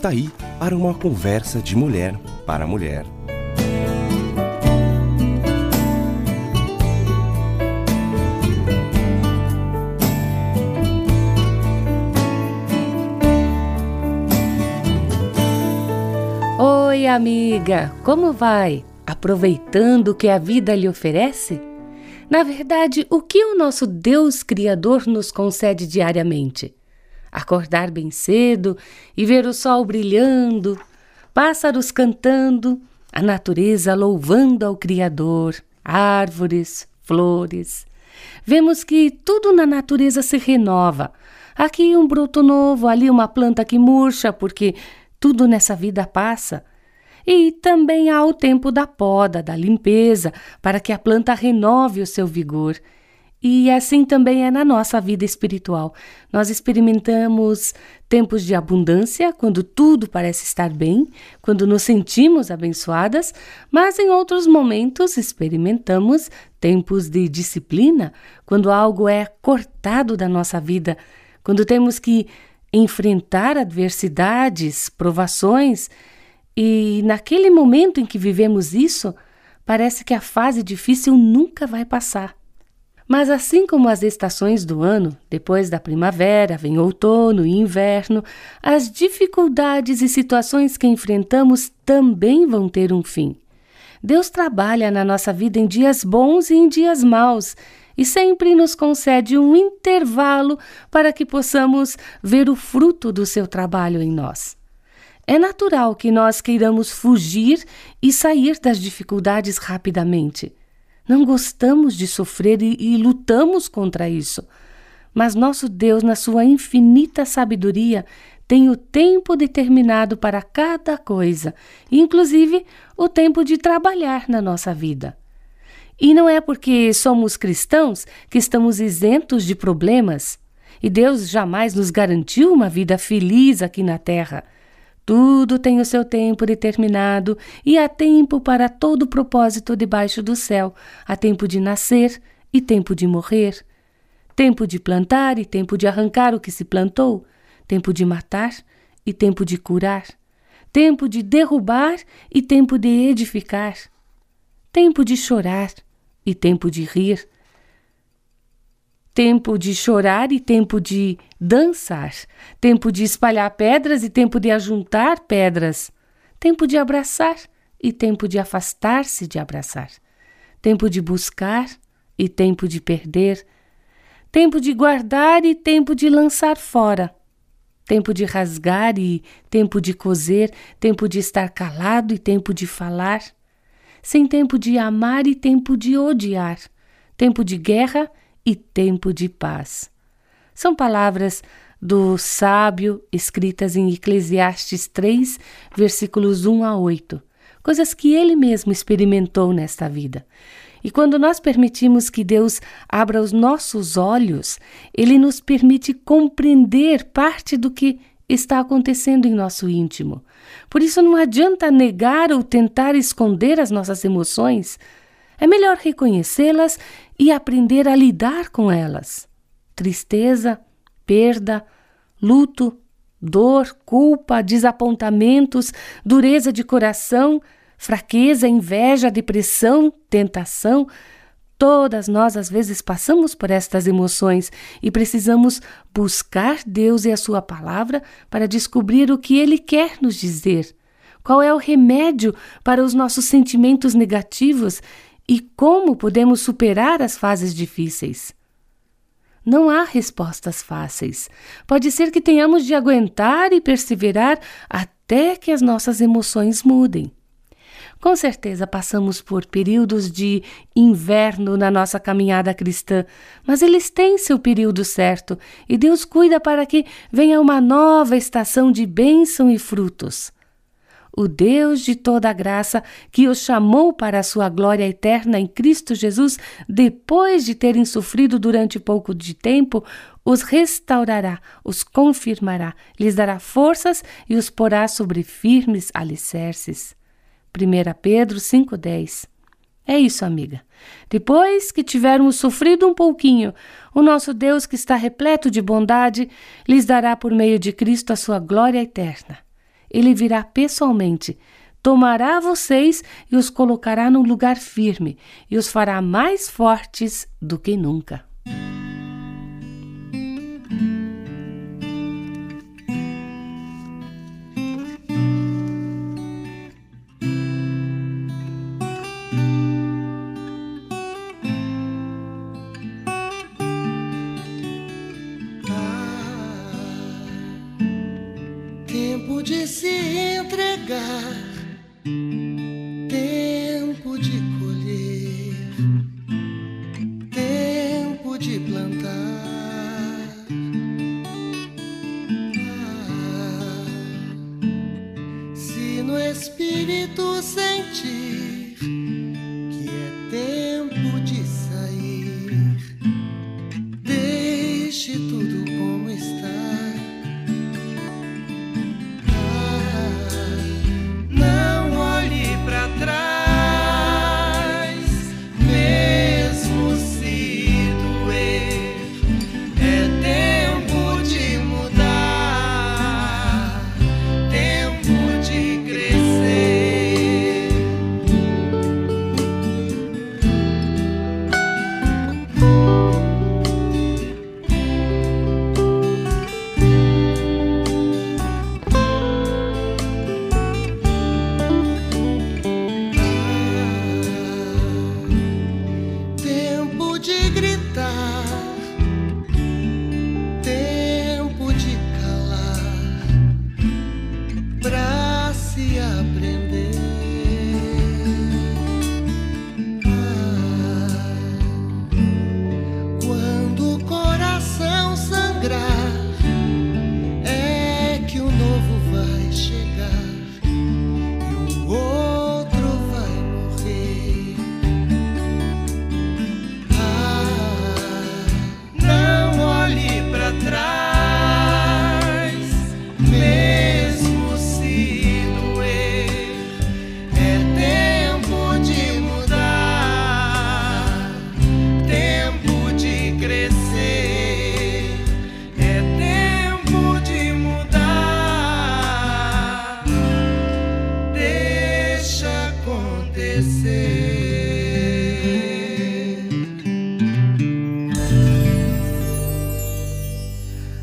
Está aí para uma conversa de mulher para mulher. Oi, amiga, como vai? Aproveitando o que a vida lhe oferece? Na verdade, o que o nosso Deus Criador nos concede diariamente? Acordar bem cedo e ver o sol brilhando, pássaros cantando, a natureza louvando ao Criador, árvores, flores. Vemos que tudo na natureza se renova. Aqui um broto novo, ali uma planta que murcha, porque tudo nessa vida passa. E também há o tempo da poda, da limpeza, para que a planta renove o seu vigor. E assim também é na nossa vida espiritual. Nós experimentamos tempos de abundância, quando tudo parece estar bem, quando nos sentimos abençoadas, mas em outros momentos experimentamos tempos de disciplina, quando algo é cortado da nossa vida, quando temos que enfrentar adversidades, provações e naquele momento em que vivemos isso, parece que a fase difícil nunca vai passar. Mas assim como as estações do ano, depois da primavera vem outono e inverno, as dificuldades e situações que enfrentamos também vão ter um fim. Deus trabalha na nossa vida em dias bons e em dias maus, e sempre nos concede um intervalo para que possamos ver o fruto do seu trabalho em nós. É natural que nós queiramos fugir e sair das dificuldades rapidamente. Não gostamos de sofrer e, e, lutamos contra isso. Mas nosso Deus, na sua infinita sabedoria, tem o tempo determinado para cada coisa, inclusive o tempo de trabalhar na nossa vida. E não é porque somos cristãos que estamos isentos de problemas. E Deus jamais nos garantiu uma vida feliz aqui na terra. Tudo tem o seu tempo determinado e há tempo para todo propósito debaixo do céu. Há tempo de nascer e tempo de morrer. Tempo de plantar e tempo de arrancar o que se plantou. Tempo de matar e tempo de curar. Tempo de derrubar e tempo de edificar. Tempo de chorar e tempo de rir tempo de chorar e tempo de dançar, tempo de espalhar pedras e tempo de ajuntar pedras, tempo de abraçar e tempo de afastar-se de abraçar, tempo de buscar e tempo de perder, tempo de guardar e tempo de lançar fora, tempo de rasgar e tempo de coser, tempo de estar calado e tempo de falar, sem tempo de amar e tempo de odiar, tempo de guerra e tempo de paz. São palavras do sábio escritas em Eclesiastes 3, versículos 1 a 8, coisas que ele mesmo experimentou nesta vida. E quando nós permitimos que Deus abra os nossos olhos, ele nos permite compreender parte do que está acontecendo em nosso íntimo. Por isso não adianta negar ou tentar esconder as nossas emoções. É melhor reconhecê-las e aprender a lidar com elas. Tristeza, perda, luto, dor, culpa, desapontamentos, dureza de coração, fraqueza, inveja, depressão, tentação. Todas nós às vezes passamos por estas emoções e precisamos buscar Deus e a Sua palavra para descobrir o que Ele quer nos dizer. Qual é o remédio para os nossos sentimentos negativos e como podemos superar as fases difíceis? Não há respostas fáceis. Pode ser que tenhamos de aguentar e perseverar até que as nossas emoções mudem. Com certeza passamos por períodos de inverno na nossa caminhada cristã, mas eles têm seu período certo e Deus cuida para que venha uma nova estação de bênção e frutos o Deus de toda a graça, que os chamou para a sua glória eterna em Cristo Jesus, depois de terem sofrido durante pouco de tempo, os restaurará, os confirmará, lhes dará forças e os porá sobre firmes alicerces. 1 Pedro 5,10 É isso, amiga. Depois que tivermos sofrido um pouquinho, o nosso Deus, que está repleto de bondade, lhes dará por meio de Cristo a sua glória eterna. Ele virá pessoalmente, tomará vocês e os colocará num lugar firme e os fará mais fortes do que nunca.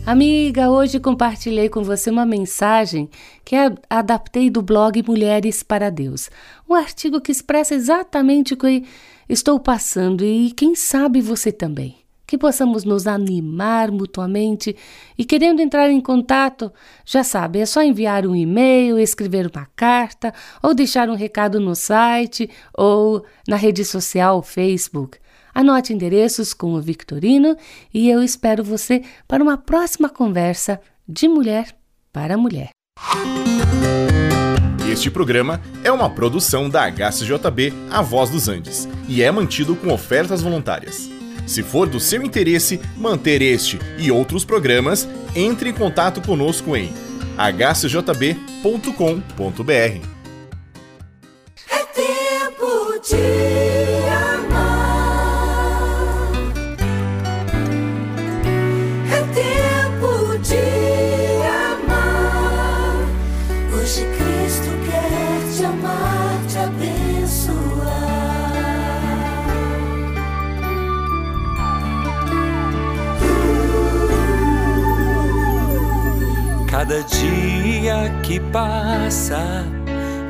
Amiga, hoje compartilhei com você uma mensagem que adaptei do blog Mulheres para Deus. Um artigo que expressa exatamente o que estou passando e quem sabe você também. Que possamos nos animar mutuamente e querendo entrar em contato, já sabe, é só enviar um e-mail, escrever uma carta ou deixar um recado no site ou na rede social Facebook. Anote endereços com o Victorino e eu espero você para uma próxima conversa de mulher para mulher. Este programa é uma produção da HCJB A Voz dos Andes e é mantido com ofertas voluntárias. Se for do seu interesse manter este e outros programas, entre em contato conosco em hcjb.com.br. que passa,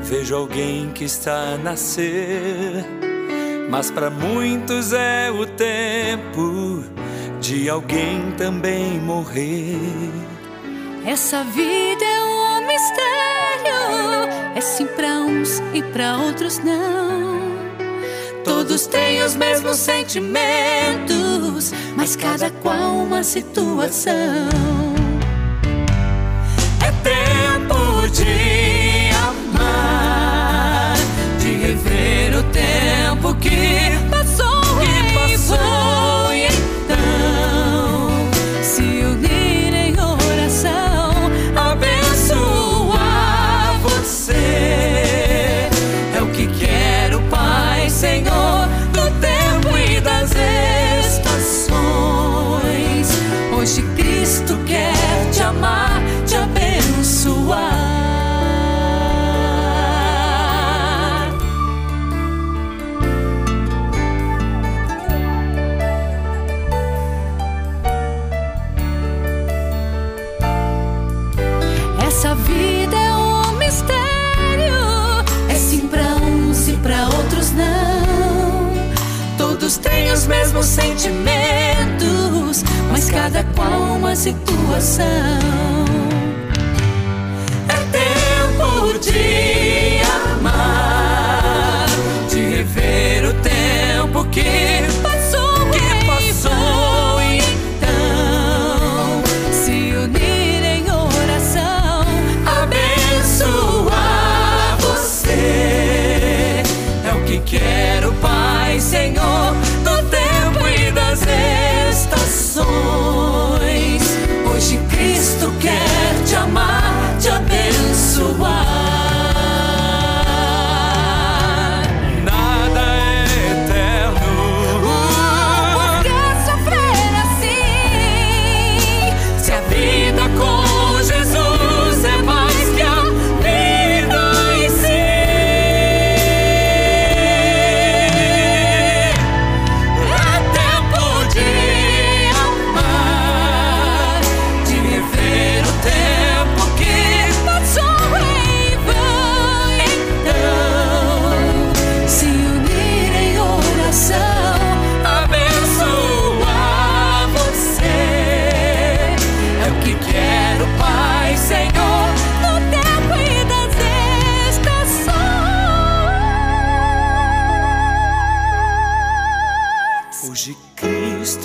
vejo alguém que está a nascer. Mas para muitos é o tempo de alguém também morrer. Essa vida é um mistério, é sim para uns e para outros não. Todos têm os mesmos sentimentos, mas cada qual uma situação. De tempo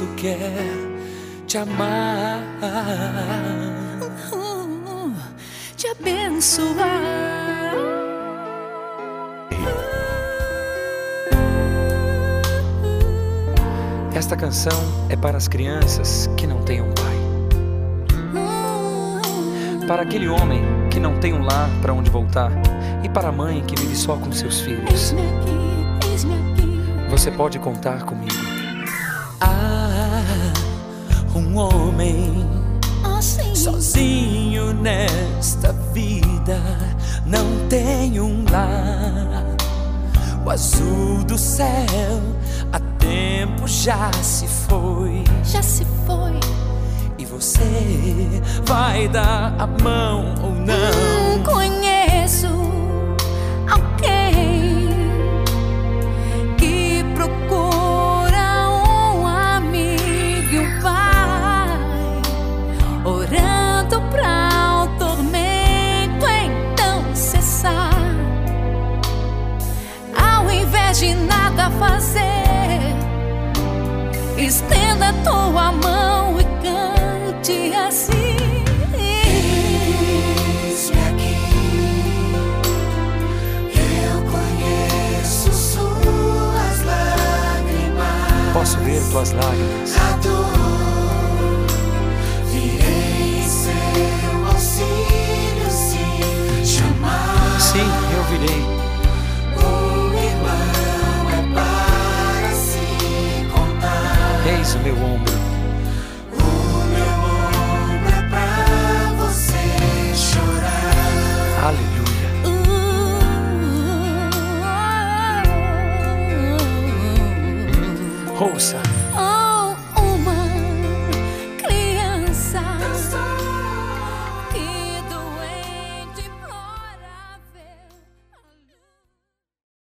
Cristo quer te amar. Uh, te abençoar. Esta canção é para as crianças que não têm um pai. Para aquele homem que não tem um lar para onde voltar. E para a mãe que vive só com seus filhos. Você pode contar comigo. Ah, um homem Assim, sozinho nesta vida não tem um lar. O azul do céu há tempo já se foi. já se foi. E você vai dar a mão fazer, estenda tua mão e cante assim. Eis-me aqui, eu conheço suas lágrimas. Posso ver tuas lágrimas. O meu ombro. O meu ombro é pra você chorar. Aleluia. Ouça.